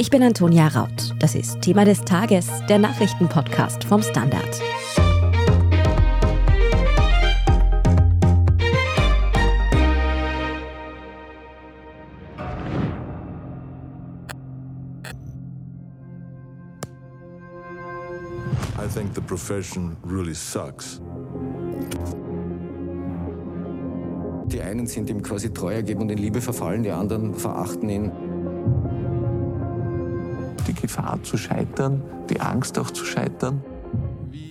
Ich bin Antonia Raut. Das ist Thema des Tages, der Nachrichtenpodcast vom Standard. I think the profession really sucks. Die einen sind ihm quasi treu ergeben und in Liebe verfallen, die anderen verachten ihn. Gefahr zu scheitern, die Angst auch zu scheitern.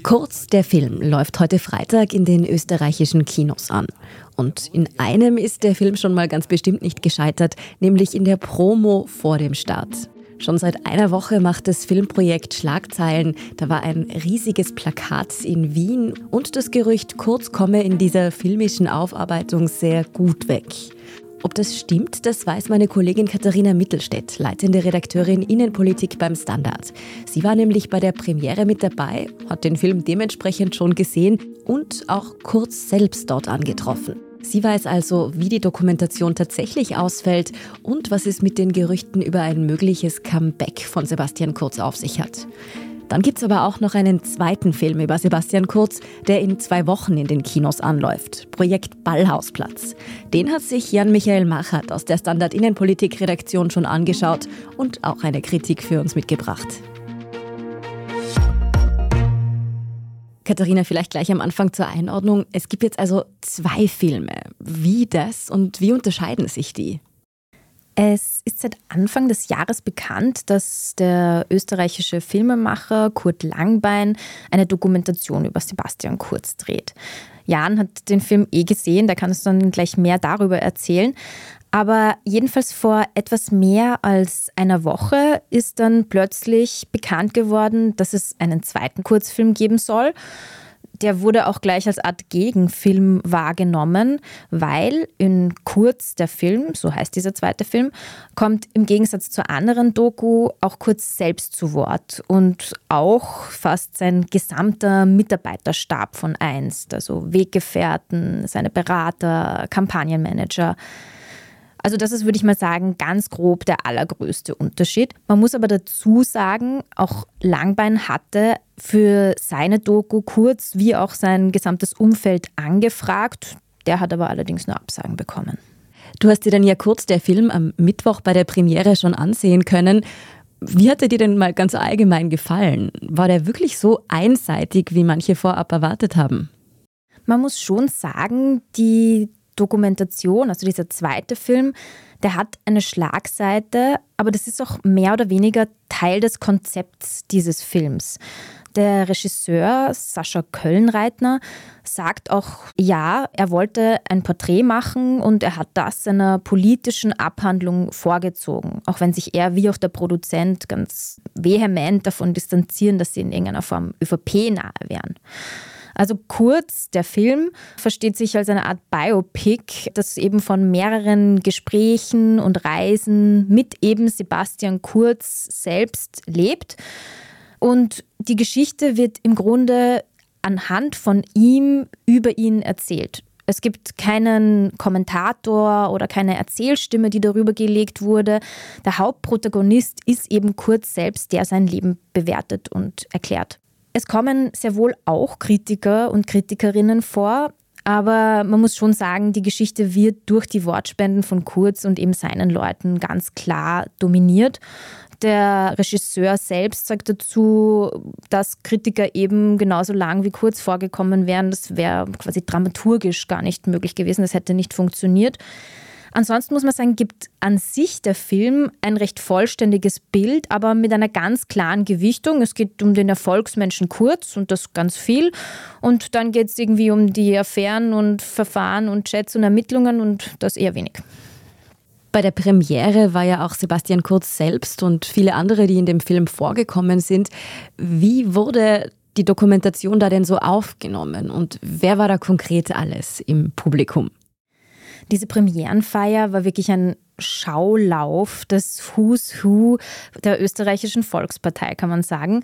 Kurz, der Film läuft heute Freitag in den österreichischen Kinos an. Und in einem ist der Film schon mal ganz bestimmt nicht gescheitert, nämlich in der Promo vor dem Start. Schon seit einer Woche macht das Filmprojekt Schlagzeilen. Da war ein riesiges Plakat in Wien und das Gerücht, Kurz komme in dieser filmischen Aufarbeitung sehr gut weg. Ob das stimmt, das weiß meine Kollegin Katharina Mittelstädt, leitende Redakteurin Innenpolitik beim Standard. Sie war nämlich bei der Premiere mit dabei, hat den Film dementsprechend schon gesehen und auch Kurz selbst dort angetroffen. Sie weiß also, wie die Dokumentation tatsächlich ausfällt und was es mit den Gerüchten über ein mögliches Comeback von Sebastian Kurz auf sich hat. Dann gibt es aber auch noch einen zweiten Film über Sebastian Kurz, der in zwei Wochen in den Kinos anläuft. Projekt Ballhausplatz. Den hat sich Jan-Michael Machert aus der Standard Innenpolitik-Redaktion schon angeschaut und auch eine Kritik für uns mitgebracht. Katharina, vielleicht gleich am Anfang zur Einordnung. Es gibt jetzt also zwei Filme. Wie das und wie unterscheiden sich die? Es ist seit Anfang des Jahres bekannt, dass der österreichische Filmemacher Kurt Langbein eine Dokumentation über Sebastian Kurz dreht. Jan hat den Film eh gesehen, da kann es dann gleich mehr darüber erzählen. Aber jedenfalls vor etwas mehr als einer Woche ist dann plötzlich bekannt geworden, dass es einen zweiten Kurzfilm geben soll. Der wurde auch gleich als Art Gegenfilm wahrgenommen, weil in Kurz der Film, so heißt dieser zweite Film, kommt im Gegensatz zur anderen Doku auch Kurz selbst zu Wort und auch fast sein gesamter Mitarbeiterstab von einst, also Weggefährten, seine Berater, Kampagnenmanager. Also das ist, würde ich mal sagen, ganz grob der allergrößte Unterschied. Man muss aber dazu sagen, auch Langbein hatte für seine Doku kurz wie auch sein gesamtes Umfeld angefragt. Der hat aber allerdings nur Absagen bekommen. Du hast dir dann ja kurz der Film am Mittwoch bei der Premiere schon ansehen können. Wie hat er dir denn mal ganz allgemein gefallen? War der wirklich so einseitig, wie manche vorab erwartet haben? Man muss schon sagen, die Dokumentation, also dieser zweite Film, der hat eine Schlagseite, aber das ist auch mehr oder weniger Teil des Konzepts dieses Films. Der Regisseur Sascha Kölnreitner sagt auch, ja, er wollte ein Porträt machen und er hat das seiner politischen Abhandlung vorgezogen, auch wenn sich er wie auch der Produzent ganz vehement davon distanzieren, dass sie in irgendeiner Form ÖVP nahe wären. Also kurz, der Film versteht sich als eine Art Biopic, das eben von mehreren Gesprächen und Reisen mit eben Sebastian Kurz selbst lebt. Und die Geschichte wird im Grunde anhand von ihm über ihn erzählt. Es gibt keinen Kommentator oder keine Erzählstimme, die darüber gelegt wurde. Der Hauptprotagonist ist eben Kurz selbst, der sein Leben bewertet und erklärt. Es kommen sehr wohl auch Kritiker und Kritikerinnen vor, aber man muss schon sagen, die Geschichte wird durch die Wortspenden von Kurz und eben seinen Leuten ganz klar dominiert. Der Regisseur selbst sagt dazu, dass Kritiker eben genauso lang wie kurz vorgekommen wären. Das wäre quasi dramaturgisch gar nicht möglich gewesen. Das hätte nicht funktioniert. Ansonsten muss man sagen, gibt an sich der Film ein recht vollständiges Bild, aber mit einer ganz klaren Gewichtung. Es geht um den Erfolgsmenschen Kurz und das ganz viel. Und dann geht es irgendwie um die Affären und Verfahren und Chats und Ermittlungen und das eher wenig. Bei der Premiere war ja auch Sebastian Kurz selbst und viele andere, die in dem Film vorgekommen sind. Wie wurde die Dokumentation da denn so aufgenommen und wer war da konkret alles im Publikum? Diese Premierenfeier war wirklich ein Schaulauf des Who's Who der österreichischen Volkspartei, kann man sagen.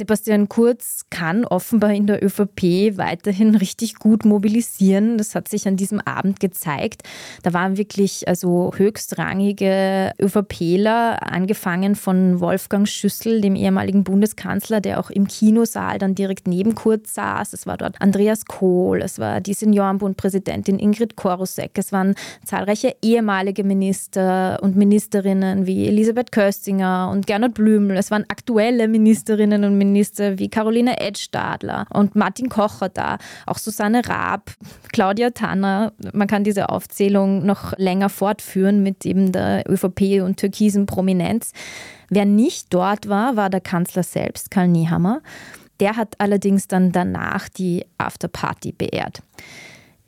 Sebastian Kurz kann offenbar in der ÖVP weiterhin richtig gut mobilisieren. Das hat sich an diesem Abend gezeigt. Da waren wirklich also höchstrangige ÖVPler, angefangen von Wolfgang Schüssel, dem ehemaligen Bundeskanzler, der auch im Kinosaal dann direkt neben Kurz saß. Es war dort Andreas Kohl, es war die Seniorenbundpräsidentin Ingrid Korosek, es waren zahlreiche ehemalige Minister und Ministerinnen wie Elisabeth Köstinger und Gernot Blümel. Es waren aktuelle Ministerinnen und Minister wie Caroline Edstadler und Martin Kocher da, auch Susanne Raab, Claudia Tanner. Man kann diese Aufzählung noch länger fortführen mit eben der ÖVP und türkisen Prominenz. Wer nicht dort war, war der Kanzler selbst, Karl Niehammer. Der hat allerdings dann danach die Afterparty beehrt.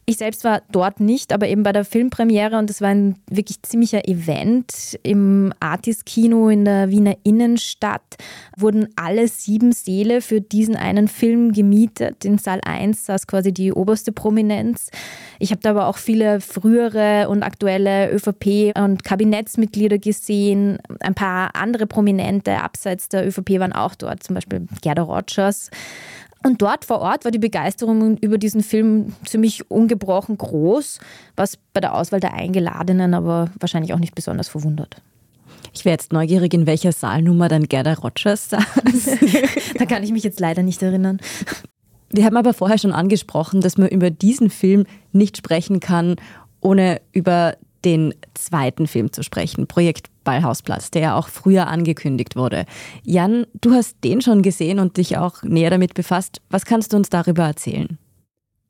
Ich selbst war dort nicht, aber eben bei der Filmpremiere und es war ein wirklich ziemlicher Event im Artis-Kino in der Wiener Innenstadt. Wurden alle sieben Säle für diesen einen Film gemietet. In Saal 1 saß quasi die oberste Prominenz. Ich habe da aber auch viele frühere und aktuelle ÖVP- und Kabinettsmitglieder gesehen. Ein paar andere Prominente abseits der ÖVP waren auch dort, zum Beispiel Gerda Rogers. Und dort vor Ort war die Begeisterung über diesen Film ziemlich ungebrochen groß, was bei der Auswahl der Eingeladenen aber wahrscheinlich auch nicht besonders verwundert. Ich wäre jetzt neugierig, in welcher Saalnummer dann Gerda Rogers saß. da kann ich mich jetzt leider nicht erinnern. Wir haben aber vorher schon angesprochen, dass man über diesen Film nicht sprechen kann, ohne über den zweiten Film zu sprechen, Projekt Ballhausplatz, der ja auch früher angekündigt wurde. Jan, du hast den schon gesehen und dich auch näher damit befasst. Was kannst du uns darüber erzählen?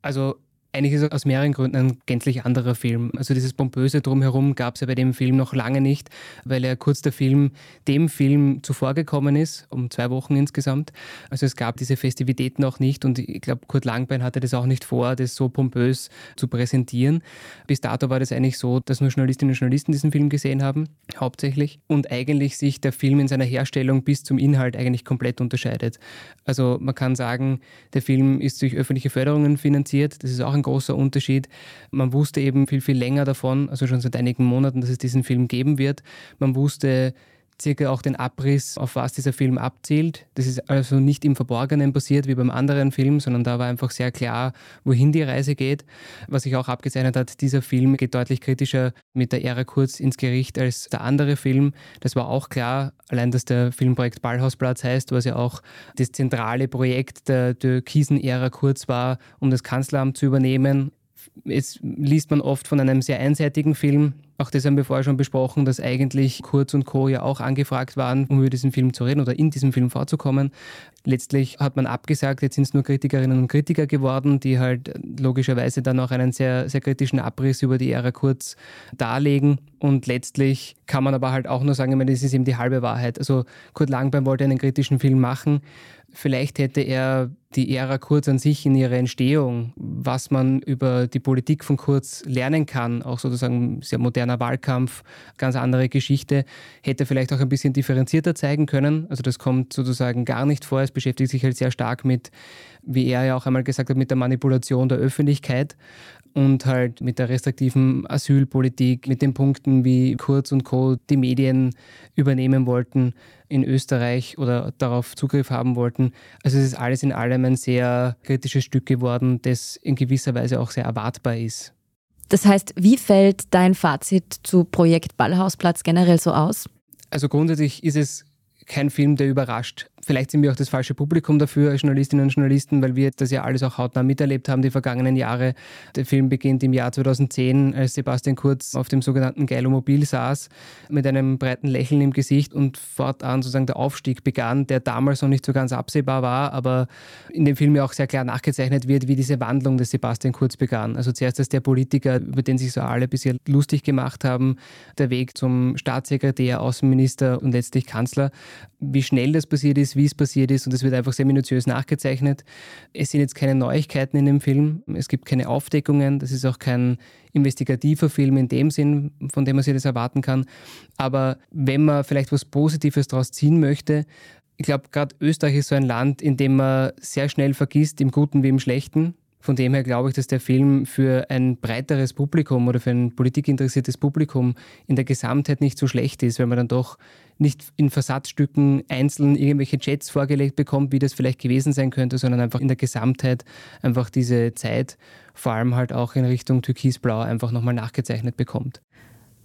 Also eigentlich ist es aus mehreren Gründen ein gänzlich anderer Film. Also dieses Pompöse drumherum gab es ja bei dem Film noch lange nicht, weil er kurz der Film dem Film zuvorgekommen ist, um zwei Wochen insgesamt. Also es gab diese Festivitäten auch nicht und ich glaube, Kurt Langbein hatte das auch nicht vor, das so pompös zu präsentieren. Bis dato war das eigentlich so, dass nur Journalistinnen und Journalisten diesen Film gesehen haben, hauptsächlich. Und eigentlich sich der Film in seiner Herstellung bis zum Inhalt eigentlich komplett unterscheidet. Also man kann sagen, der Film ist durch öffentliche Förderungen finanziert. Das ist auch ein großer Unterschied. Man wusste eben viel, viel länger davon, also schon seit einigen Monaten, dass es diesen Film geben wird. Man wusste circa auch den Abriss, auf was dieser Film abzielt. Das ist also nicht im Verborgenen passiert wie beim anderen Film, sondern da war einfach sehr klar, wohin die Reise geht. Was sich auch abgezeichnet hat, dieser Film geht deutlich kritischer mit der Ära Kurz ins Gericht als der andere Film. Das war auch klar, allein dass der Filmprojekt Ballhausplatz heißt, was ja auch das zentrale Projekt der Türkisen-Ära Kurz war, um das Kanzleramt zu übernehmen. Jetzt liest man oft von einem sehr einseitigen Film, auch das haben wir vorher schon besprochen, dass eigentlich Kurz und Co. ja auch angefragt waren, um über diesen Film zu reden oder in diesem Film vorzukommen. Letztlich hat man abgesagt, jetzt sind es nur Kritikerinnen und Kritiker geworden, die halt logischerweise dann auch einen sehr, sehr kritischen Abriss über die Ära Kurz darlegen. Und letztlich kann man aber halt auch nur sagen, ich meine, das ist eben die halbe Wahrheit. Also Kurt Langbein wollte einen kritischen Film machen. Vielleicht hätte er die Ära Kurz an sich in ihrer Entstehung, was man über die Politik von Kurz lernen kann, auch sozusagen sehr moderner Wahlkampf, ganz andere Geschichte, hätte vielleicht auch ein bisschen differenzierter zeigen können. Also das kommt sozusagen gar nicht vor. Es beschäftigt sich halt sehr stark mit, wie er ja auch einmal gesagt hat, mit der Manipulation der Öffentlichkeit und halt mit der restriktiven Asylpolitik, mit den Punkten, wie Kurz und Co. die Medien übernehmen wollten in Österreich oder darauf Zugriff haben wollten. Also es ist alles in allem ein sehr kritisches Stück geworden, das in gewisser Weise auch sehr erwartbar ist. Das heißt, wie fällt dein Fazit zu Projekt Ballhausplatz generell so aus? Also grundsätzlich ist es kein Film, der überrascht. Vielleicht sind wir auch das falsche Publikum dafür als Journalistinnen und Journalisten, weil wir das ja alles auch hautnah miterlebt haben, die vergangenen Jahre. Der Film beginnt im Jahr 2010, als Sebastian Kurz auf dem sogenannten Geilomobil saß, mit einem breiten Lächeln im Gesicht und fortan sozusagen der Aufstieg begann, der damals noch nicht so ganz absehbar war, aber in dem Film ja auch sehr klar nachgezeichnet wird, wie diese Wandlung des Sebastian Kurz begann. Also zuerst als der Politiker, über den sich so alle bisher lustig gemacht haben, der Weg zum Staatssekretär, Außenminister und letztlich Kanzler. Wie schnell das passiert ist, wie es passiert ist und es wird einfach sehr minutiös nachgezeichnet. Es sind jetzt keine Neuigkeiten in dem Film, es gibt keine Aufdeckungen, das ist auch kein investigativer Film in dem Sinn, von dem man sich das erwarten kann. Aber wenn man vielleicht was Positives daraus ziehen möchte, ich glaube, gerade Österreich ist so ein Land, in dem man sehr schnell vergisst, im Guten wie im Schlechten Von dem her glaube ich, dass der Film für ein breiteres Publikum oder für ein politikinteressiertes Publikum in der Gesamtheit nicht so schlecht ist, weil man dann doch nicht in Versatzstücken einzeln irgendwelche Jets vorgelegt bekommt, wie das vielleicht gewesen sein könnte, sondern einfach in der Gesamtheit einfach diese Zeit, vor allem halt auch in Richtung Türkisblau, einfach nochmal nachgezeichnet bekommt.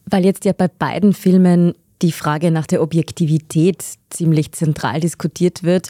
Weil jetzt ja bei beiden Filmen die Frage nach der Objektivität ziemlich zentral diskutiert wird.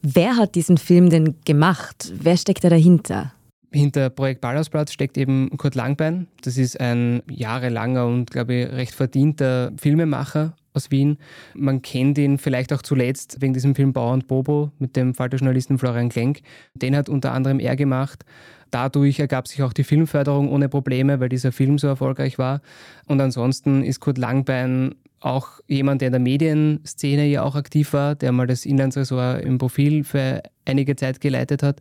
Wer hat diesen Film denn gemacht? Wer steckt da dahinter? Hinter Projekt Ballhausplatz steckt eben Kurt Langbein. Das ist ein jahrelanger und, glaube ich, recht verdienter Filmemacher aus Wien. Man kennt ihn vielleicht auch zuletzt wegen diesem Film Bauer und Bobo mit dem Falterjournalisten Florian Klenk. Den hat unter anderem er gemacht. Dadurch ergab sich auch die Filmförderung ohne Probleme, weil dieser Film so erfolgreich war. Und ansonsten ist Kurt Langbein auch jemand, der in der Medienszene ja auch aktiv war, der mal das Inlandsressort im Profil für einige Zeit geleitet hat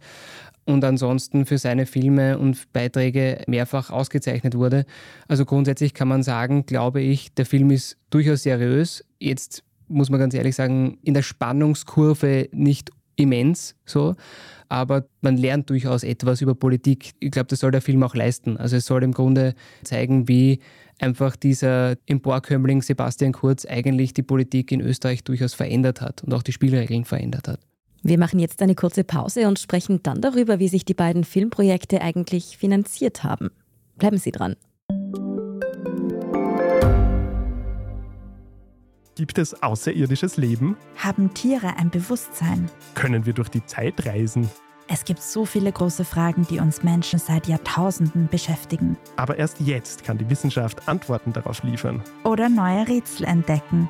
und ansonsten für seine Filme und Beiträge mehrfach ausgezeichnet wurde. Also grundsätzlich kann man sagen, glaube ich, der Film ist durchaus seriös. Jetzt muss man ganz ehrlich sagen, in der Spannungskurve nicht immens so, aber man lernt durchaus etwas über Politik. Ich glaube, das soll der Film auch leisten. Also es soll im Grunde zeigen, wie einfach dieser Emporkömmling Sebastian Kurz eigentlich die Politik in Österreich durchaus verändert hat und auch die Spielregeln verändert hat. Wir machen jetzt eine kurze Pause und sprechen dann darüber, wie sich die beiden Filmprojekte eigentlich finanziert haben. Bleiben Sie dran. Gibt es außerirdisches Leben? Haben Tiere ein Bewusstsein? Können wir durch die Zeit reisen? Es gibt so viele große Fragen, die uns Menschen seit Jahrtausenden beschäftigen. Aber erst jetzt kann die Wissenschaft Antworten darauf liefern. Oder neue Rätsel entdecken.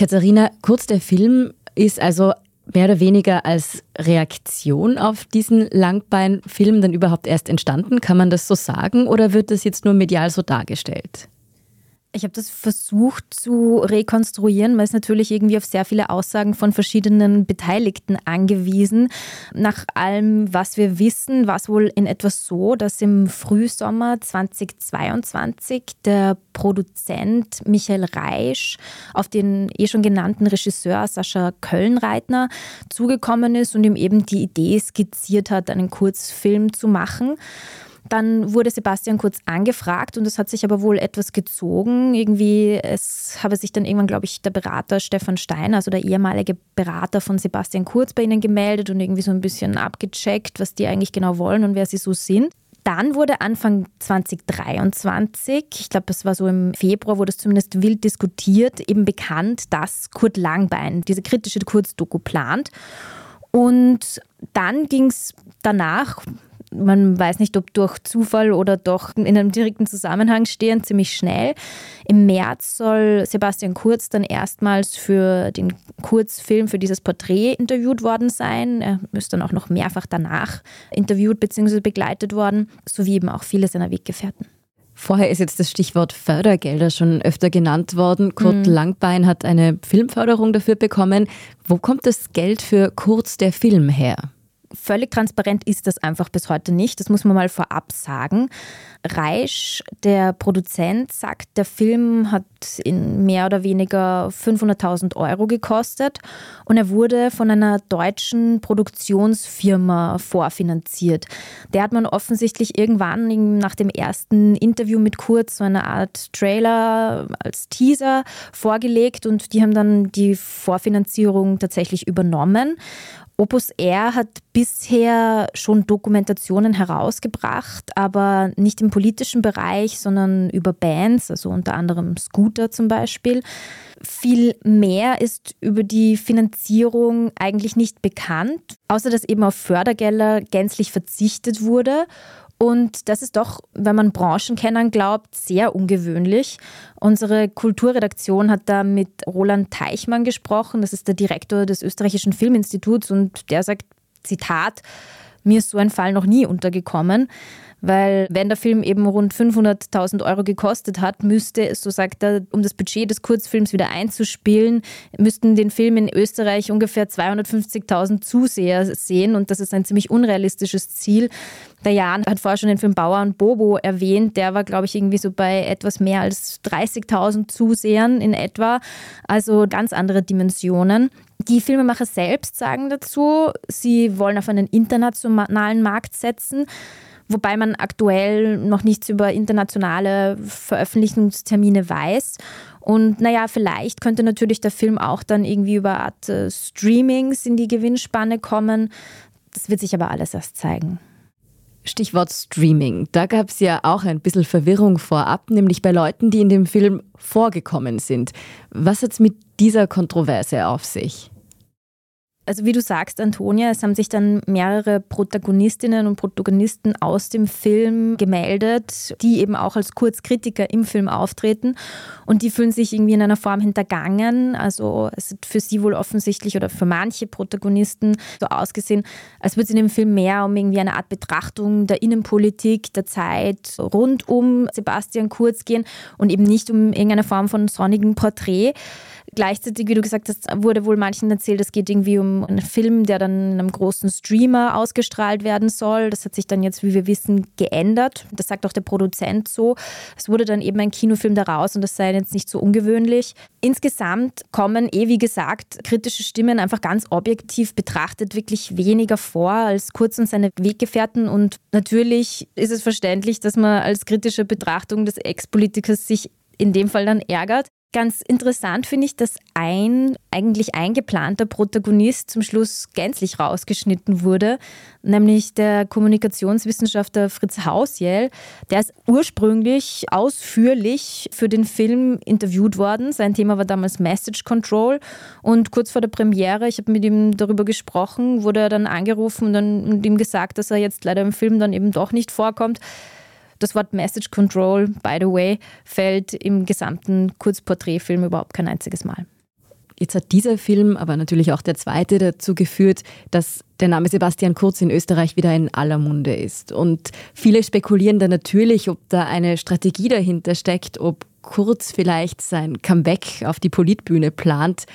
Katharina, kurz der Film ist also mehr oder weniger als Reaktion auf diesen Langbein-Film dann überhaupt erst entstanden? Kann man das so sagen oder wird das jetzt nur medial so dargestellt? Ich habe das versucht zu rekonstruieren. Man ist natürlich irgendwie auf sehr viele Aussagen von verschiedenen Beteiligten angewiesen. Nach allem, was wir wissen, war es wohl in etwas so, dass im Frühsommer 2022 der Produzent Michael Reisch auf den eh schon genannten Regisseur Sascha Kölnreitner zugekommen ist und ihm eben die Idee skizziert hat, einen Kurzfilm zu machen. Dann wurde Sebastian Kurz angefragt und es hat sich aber wohl etwas gezogen. Irgendwie, es habe sich dann irgendwann, glaube ich, der Berater Stefan Steiner, also der ehemalige Berater von Sebastian Kurz bei ihnen gemeldet und irgendwie so ein bisschen abgecheckt, was die eigentlich genau wollen und wer sie so sind. Dann wurde Anfang 2023, ich glaube, das war so im Februar, wurde es zumindest wild diskutiert, eben bekannt, dass Kurt Langbein diese kritische Kurzdoku plant. Und dann ging es danach man weiß nicht, ob durch Zufall oder doch in einem direkten Zusammenhang stehen, ziemlich schnell. Im März soll Sebastian Kurz dann erstmals für den Kurzfilm, für dieses Porträt interviewt worden sein. Er ist dann auch noch mehrfach danach interviewt bzw. begleitet worden, sowie eben auch viele seiner Weggefährten. Vorher ist jetzt das Stichwort Fördergelder schon öfter genannt worden. Kurt mhm. Langbein hat eine Filmförderung dafür bekommen. Wo kommt das Geld für Kurz der Film her? Völlig transparent ist das einfach bis heute nicht. Das muss man mal vorab sagen. Reisch, der Produzent, sagt, der Film hat in mehr oder weniger 500.000 Euro gekostet und er wurde von einer deutschen Produktionsfirma vorfinanziert. Der hat man offensichtlich irgendwann nach dem ersten Interview mit Kurz so eine Art Trailer als Teaser vorgelegt und die haben dann die Vorfinanzierung tatsächlich übernommen. Opus R hat bisher schon Dokumentationen herausgebracht, aber nicht im politischen Bereich, sondern über Bands, also unter anderem Scooter zum Beispiel. Viel mehr ist über die Finanzierung eigentlich nicht bekannt, außer dass eben auf Fördergelder gänzlich verzichtet wurde und das ist doch, wenn man Branchenkennern glaubt, sehr ungewöhnlich. Unsere Kulturredaktion hat da mit Roland Teichmann gesprochen, das ist der Direktor des Österreichischen Filminstituts und der sagt, Zitat, mir ist so ein Fall noch nie untergekommen. Weil wenn der Film eben rund 500.000 Euro gekostet hat, müsste, so sagt er, um das Budget des Kurzfilms wieder einzuspielen, müssten den Film in Österreich ungefähr 250.000 Zuseher sehen und das ist ein ziemlich unrealistisches Ziel. Der Jan hat vorher schon den Film Bauer und Bobo erwähnt. Der war, glaube ich, irgendwie so bei etwas mehr als 30.000 Zusehern in etwa. Also ganz andere Dimensionen. Die Filmemacher selbst sagen dazu, sie wollen auf einen internationalen Markt setzen wobei man aktuell noch nichts über internationale Veröffentlichungstermine weiß. Und naja, vielleicht könnte natürlich der Film auch dann irgendwie über Art äh, Streamings in die Gewinnspanne kommen. Das wird sich aber alles erst zeigen. Stichwort Streaming. Da gab es ja auch ein bisschen Verwirrung vorab, nämlich bei Leuten, die in dem Film vorgekommen sind. Was hat es mit dieser Kontroverse auf sich? Also wie du sagst, Antonia, es haben sich dann mehrere Protagonistinnen und Protagonisten aus dem Film gemeldet, die eben auch als Kurzkritiker im Film auftreten und die fühlen sich irgendwie in einer Form hintergangen. Also es ist für sie wohl offensichtlich oder für manche Protagonisten so ausgesehen, als würde es in dem Film mehr um irgendwie eine Art Betrachtung der Innenpolitik der Zeit rund um Sebastian Kurz gehen und eben nicht um irgendeine Form von sonnigen Porträt. Gleichzeitig, wie du gesagt hast, wurde wohl manchen erzählt, es geht irgendwie um einen Film, der dann in einem großen Streamer ausgestrahlt werden soll. Das hat sich dann jetzt, wie wir wissen, geändert. Das sagt auch der Produzent so. Es wurde dann eben ein Kinofilm daraus und das sei jetzt nicht so ungewöhnlich. Insgesamt kommen, eh wie gesagt, kritische Stimmen einfach ganz objektiv betrachtet wirklich weniger vor als Kurz und seine Weggefährten. Und natürlich ist es verständlich, dass man als kritische Betrachtung des Ex-Politikers sich in dem Fall dann ärgert. Ganz interessant finde ich, dass ein eigentlich eingeplanter Protagonist zum Schluss gänzlich rausgeschnitten wurde, nämlich der Kommunikationswissenschaftler Fritz Hausjell. Der ist ursprünglich ausführlich für den Film interviewt worden. Sein Thema war damals Message Control und kurz vor der Premiere, ich habe mit ihm darüber gesprochen, wurde er dann angerufen und dann und ihm gesagt, dass er jetzt leider im Film dann eben doch nicht vorkommt. Das Wort Message Control, by the way, fällt im gesamten Kurzporträtfilm überhaupt kein einziges Mal. Jetzt hat dieser Film, aber natürlich auch der zweite, dazu geführt, dass der Name Sebastian Kurz in Österreich wieder in aller Munde ist. Und viele spekulieren da natürlich, ob da eine Strategie dahinter steckt, ob Kurz vielleicht sein Comeback auf die Politbühne plant.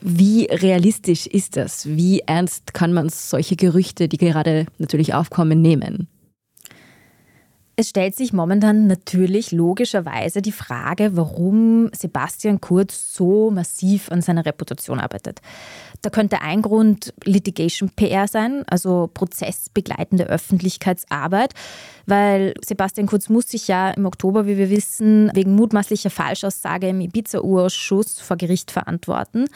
Wie realistisch ist das? Wie ernst kann man solche Gerüchte, die gerade natürlich aufkommen, nehmen? Es stellt sich momentan natürlich logischerweise die Frage, warum Sebastian Kurz so massiv an seiner Reputation arbeitet. Da könnte ein Grund Litigation PR sein, also prozessbegleitende Öffentlichkeitsarbeit, weil Sebastian Kurz muss sich ja im Oktober, wie wir wissen, wegen mutmaßlicher Falschaussage im Ibiza-Urausschuss vor Gericht verantworten.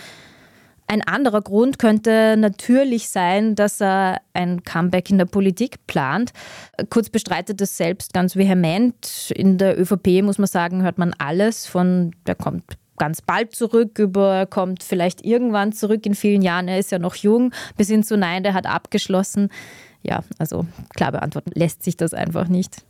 Ein anderer Grund könnte natürlich sein, dass er ein Comeback in der Politik plant. Kurz bestreitet es selbst ganz vehement. In der ÖVP muss man sagen, hört man alles von, der kommt ganz bald zurück, über er kommt vielleicht irgendwann zurück in vielen Jahren, er ist ja noch jung, bis hin zu nein, der hat abgeschlossen. Ja, also klar beantworten lässt sich das einfach nicht.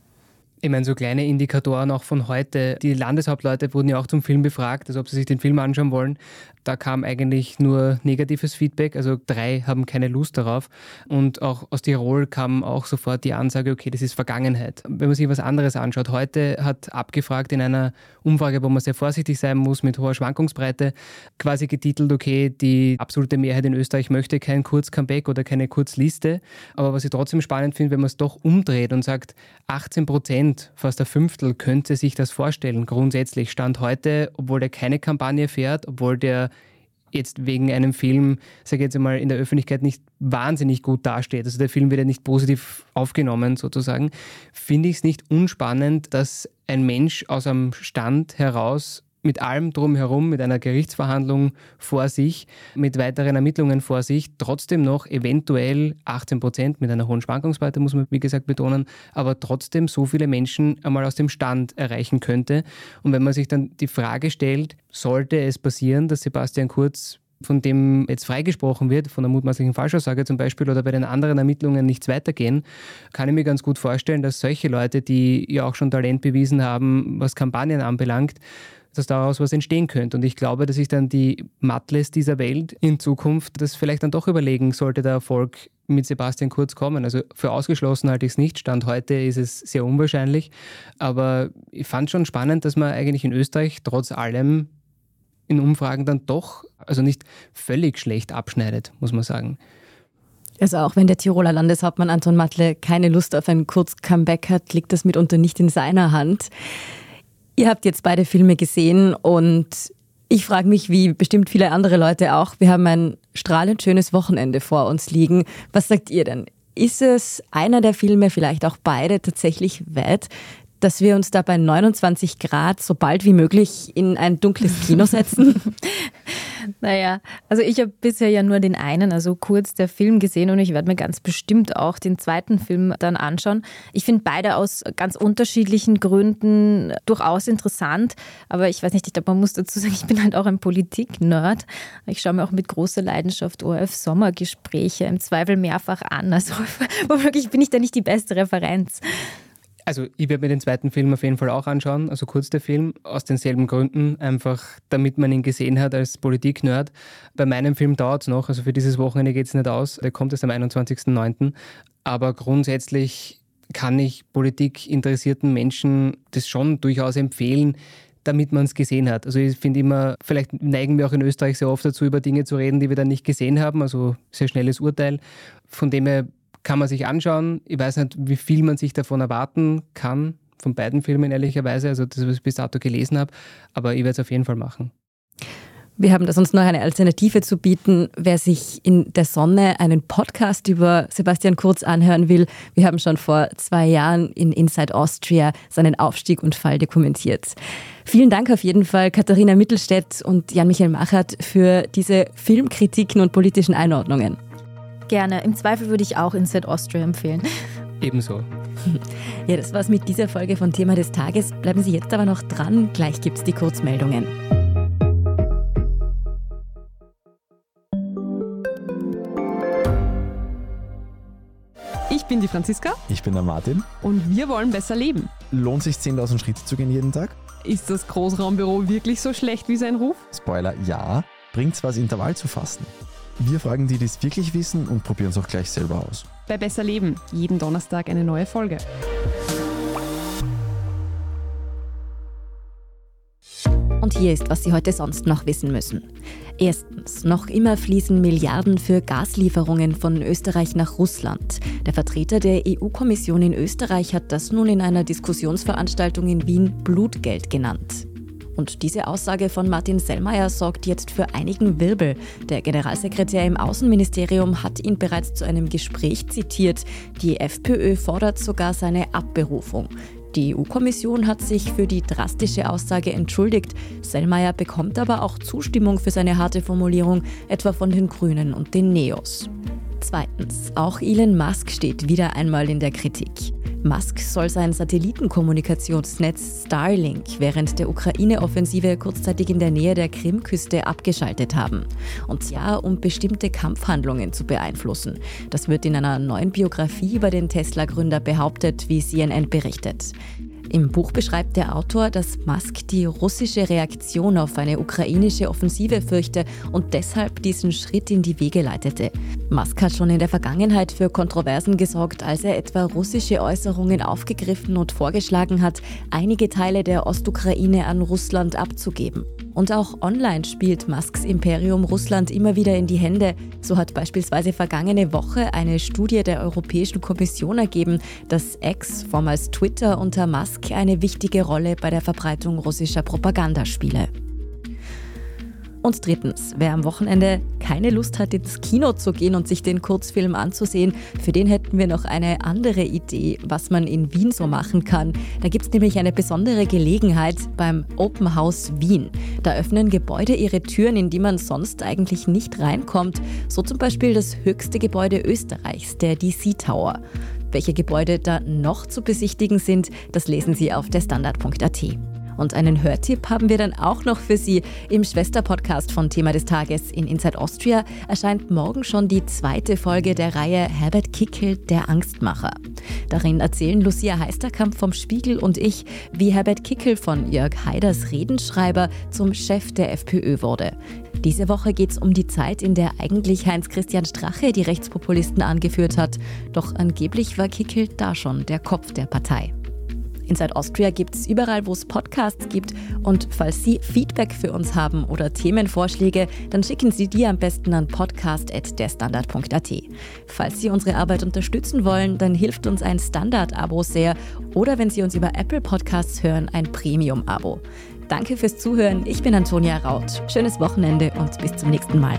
Ich meine, so kleine Indikatoren auch von heute. Die Landeshauptleute wurden ja auch zum Film befragt, also ob sie sich den Film anschauen wollen. Da kam eigentlich nur negatives Feedback, also drei haben keine Lust darauf. Und auch aus Tirol kam auch sofort die Ansage, okay, das ist Vergangenheit. Wenn man sich was anderes anschaut, heute hat abgefragt in einer Umfrage, wo man sehr vorsichtig sein muss mit hoher Schwankungsbreite, quasi getitelt, okay, die absolute Mehrheit in Österreich möchte kein Kurz-Comeback oder keine Kurzliste. Aber was ich trotzdem spannend finde, wenn man es doch umdreht und sagt, 18 Prozent, fast ein Fünftel, könnte sich das vorstellen, grundsätzlich Stand heute, obwohl der keine Kampagne fährt, obwohl der jetzt wegen einem Film, sage ich jetzt einmal, in der Öffentlichkeit nicht wahnsinnig gut dasteht. Also der Film wird ja nicht positiv aufgenommen sozusagen. Finde ich es nicht unspannend, dass ein Mensch aus einem Stand heraus mit allem drumherum, mit einer Gerichtsverhandlung vor sich, mit weiteren Ermittlungen vor sich, trotzdem noch eventuell 18 Prozent mit einer hohen Schwankungsbreite, muss man wie gesagt betonen, aber trotzdem so viele Menschen einmal aus dem Stand erreichen könnte. Und wenn man sich dann die Frage stellt, sollte es passieren, dass Sebastian Kurz von dem jetzt freigesprochen wird, von der mutmaßlichen Falschaussage zum Beispiel oder bei den anderen Ermittlungen nichts weitergehen, kann ich mir ganz gut vorstellen, dass solche Leute, die ja auch schon Talent bewiesen haben, was Kampagnen anbelangt, dass daraus was entstehen könnte. Und ich glaube, dass sich dann die Matles dieser Welt in Zukunft das vielleicht dann doch überlegen, sollte der Erfolg mit Sebastian Kurz kommen. Also für ausgeschlossen halte ich es nicht. Stand heute ist es sehr unwahrscheinlich. Aber ich fand schon spannend, dass man eigentlich in Österreich trotz allem in Umfragen dann doch, also nicht völlig schlecht abschneidet, muss man sagen. Also auch wenn der Tiroler Landeshauptmann Anton Matle keine Lust auf ein Kurz-Comeback hat, liegt das mitunter nicht in seiner Hand. Ihr habt jetzt beide Filme gesehen und ich frage mich, wie bestimmt viele andere Leute auch, wir haben ein strahlend schönes Wochenende vor uns liegen. Was sagt ihr denn? Ist es einer der Filme, vielleicht auch beide, tatsächlich wert, dass wir uns da bei 29 Grad so bald wie möglich in ein dunkles Kino setzen? naja, also ich habe bisher ja nur den einen, also kurz der Film gesehen und ich werde mir ganz bestimmt auch den zweiten Film dann anschauen. Ich finde beide aus ganz unterschiedlichen Gründen durchaus interessant, aber ich weiß nicht, ich glaube, man muss dazu sagen, ich bin halt auch ein Politik-Nerd. Ich schaue mir auch mit großer Leidenschaft ORF-Sommergespräche im Zweifel mehrfach an. Also womöglich bin ich da nicht die beste Referenz. Also ich werde mir den zweiten Film auf jeden Fall auch anschauen, also kurz der Film, aus denselben Gründen, einfach damit man ihn gesehen hat als Politik-Nerd. Bei meinem Film dauert es noch, also für dieses Wochenende geht es nicht aus, der kommt erst am 21.09. Aber grundsätzlich kann ich politikinteressierten Menschen das schon durchaus empfehlen, damit man es gesehen hat. Also ich finde immer, vielleicht neigen wir auch in Österreich sehr oft dazu, über Dinge zu reden, die wir dann nicht gesehen haben, also sehr schnelles Urteil. Von dem her kann man sich anschauen. Ich weiß nicht, wie viel man sich davon erwarten kann, von beiden Filmen ehrlicherweise, also das, was ich bis dato gelesen habe, aber ich werde es auf jeden Fall machen. Wir haben da sonst noch eine Alternative zu bieten, wer sich in der Sonne einen Podcast über Sebastian Kurz anhören will. Wir haben schon vor zwei Jahren in Inside Austria seinen Aufstieg und Fall dokumentiert. Vielen Dank auf jeden Fall, Katharina Mittelstädt und Jan-Michael Machert, für diese Filmkritiken und politischen Einordnungen. Gerne. Im Zweifel würde ich auch Inside Austria empfehlen. Ebenso. Ja, das war's mit dieser Folge von Thema des Tages. Bleiben Sie jetzt aber noch dran. Gleich gibt's die Kurzmeldungen. Ich bin die Franziska. Ich bin der Martin. Und wir wollen besser leben. Lohnt sich 10.000 Schritte zu gehen jeden Tag? Ist das Großraumbüro wirklich so schlecht wie sein Ruf? Spoiler, ja. Bringt's was, Intervall zu fasten? Wir fragen die, die es wirklich wissen und probieren es auch gleich selber aus. Bei Besser Leben, jeden Donnerstag eine neue Folge. Und hier ist, was Sie heute sonst noch wissen müssen. Erstens, noch immer fließen Milliarden für Gaslieferungen von Österreich nach Russland. Der Vertreter der EU-Kommission in Österreich hat das nun in einer Diskussionsveranstaltung in Wien Blutgeld genannt. Und diese Aussage von Martin Sellmeier sorgt jetzt für einigen Wirbel. Der Generalsekretär im Außenministerium hat ihn bereits zu einem Gespräch zitiert. Die FPÖ fordert sogar seine Abberufung. Die EU-Kommission hat sich für die drastische Aussage entschuldigt. Sellmeier bekommt aber auch Zustimmung für seine harte Formulierung, etwa von den Grünen und den Neos. Zweitens, auch Elon Musk steht wieder einmal in der Kritik. Musk soll sein Satellitenkommunikationsnetz Starlink während der Ukraine-Offensive kurzzeitig in der Nähe der Krimküste abgeschaltet haben. Und ja, um bestimmte Kampfhandlungen zu beeinflussen. Das wird in einer neuen Biografie über den Tesla-Gründer behauptet, wie CNN berichtet. Im Buch beschreibt der Autor, dass Musk die russische Reaktion auf eine ukrainische Offensive fürchte und deshalb diesen Schritt in die Wege leitete. Musk hat schon in der Vergangenheit für Kontroversen gesorgt, als er etwa russische Äußerungen aufgegriffen und vorgeschlagen hat, einige Teile der Ostukraine an Russland abzugeben. Und auch online spielt Musks Imperium Russland immer wieder in die Hände. So hat beispielsweise vergangene Woche eine Studie der Europäischen Kommission ergeben, dass X, vormals Twitter unter Musk, eine wichtige Rolle bei der Verbreitung russischer Propaganda spiele. Und drittens, wer am Wochenende keine Lust hat, ins Kino zu gehen und sich den Kurzfilm anzusehen, für den hätten wir noch eine andere Idee, was man in Wien so machen kann. Da gibt es nämlich eine besondere Gelegenheit beim Open House Wien. Da öffnen Gebäude ihre Türen, in die man sonst eigentlich nicht reinkommt. So zum Beispiel das höchste Gebäude Österreichs, der DC Tower. Welche Gebäude da noch zu besichtigen sind, das lesen Sie auf der Standard.at. Und einen Hörtipp haben wir dann auch noch für Sie. Im Schwesterpodcast von Thema des Tages in Inside Austria erscheint morgen schon die zweite Folge der Reihe Herbert Kickel, der Angstmacher. Darin erzählen Lucia Heisterkamp vom Spiegel und ich, wie Herbert Kickel von Jörg Haiders Redenschreiber zum Chef der FPÖ wurde. Diese Woche geht es um die Zeit, in der eigentlich Heinz-Christian Strache die Rechtspopulisten angeführt hat. Doch angeblich war Kickel da schon der Kopf der Partei. Inside Austria gibt es überall, wo es Podcasts gibt. Und falls Sie Feedback für uns haben oder Themenvorschläge, dann schicken Sie die am besten an podcast.derstandard.at. Falls Sie unsere Arbeit unterstützen wollen, dann hilft uns ein Standard-Abo sehr oder wenn Sie uns über Apple Podcasts hören, ein Premium-Abo. Danke fürs Zuhören. Ich bin Antonia Raut. Schönes Wochenende und bis zum nächsten Mal.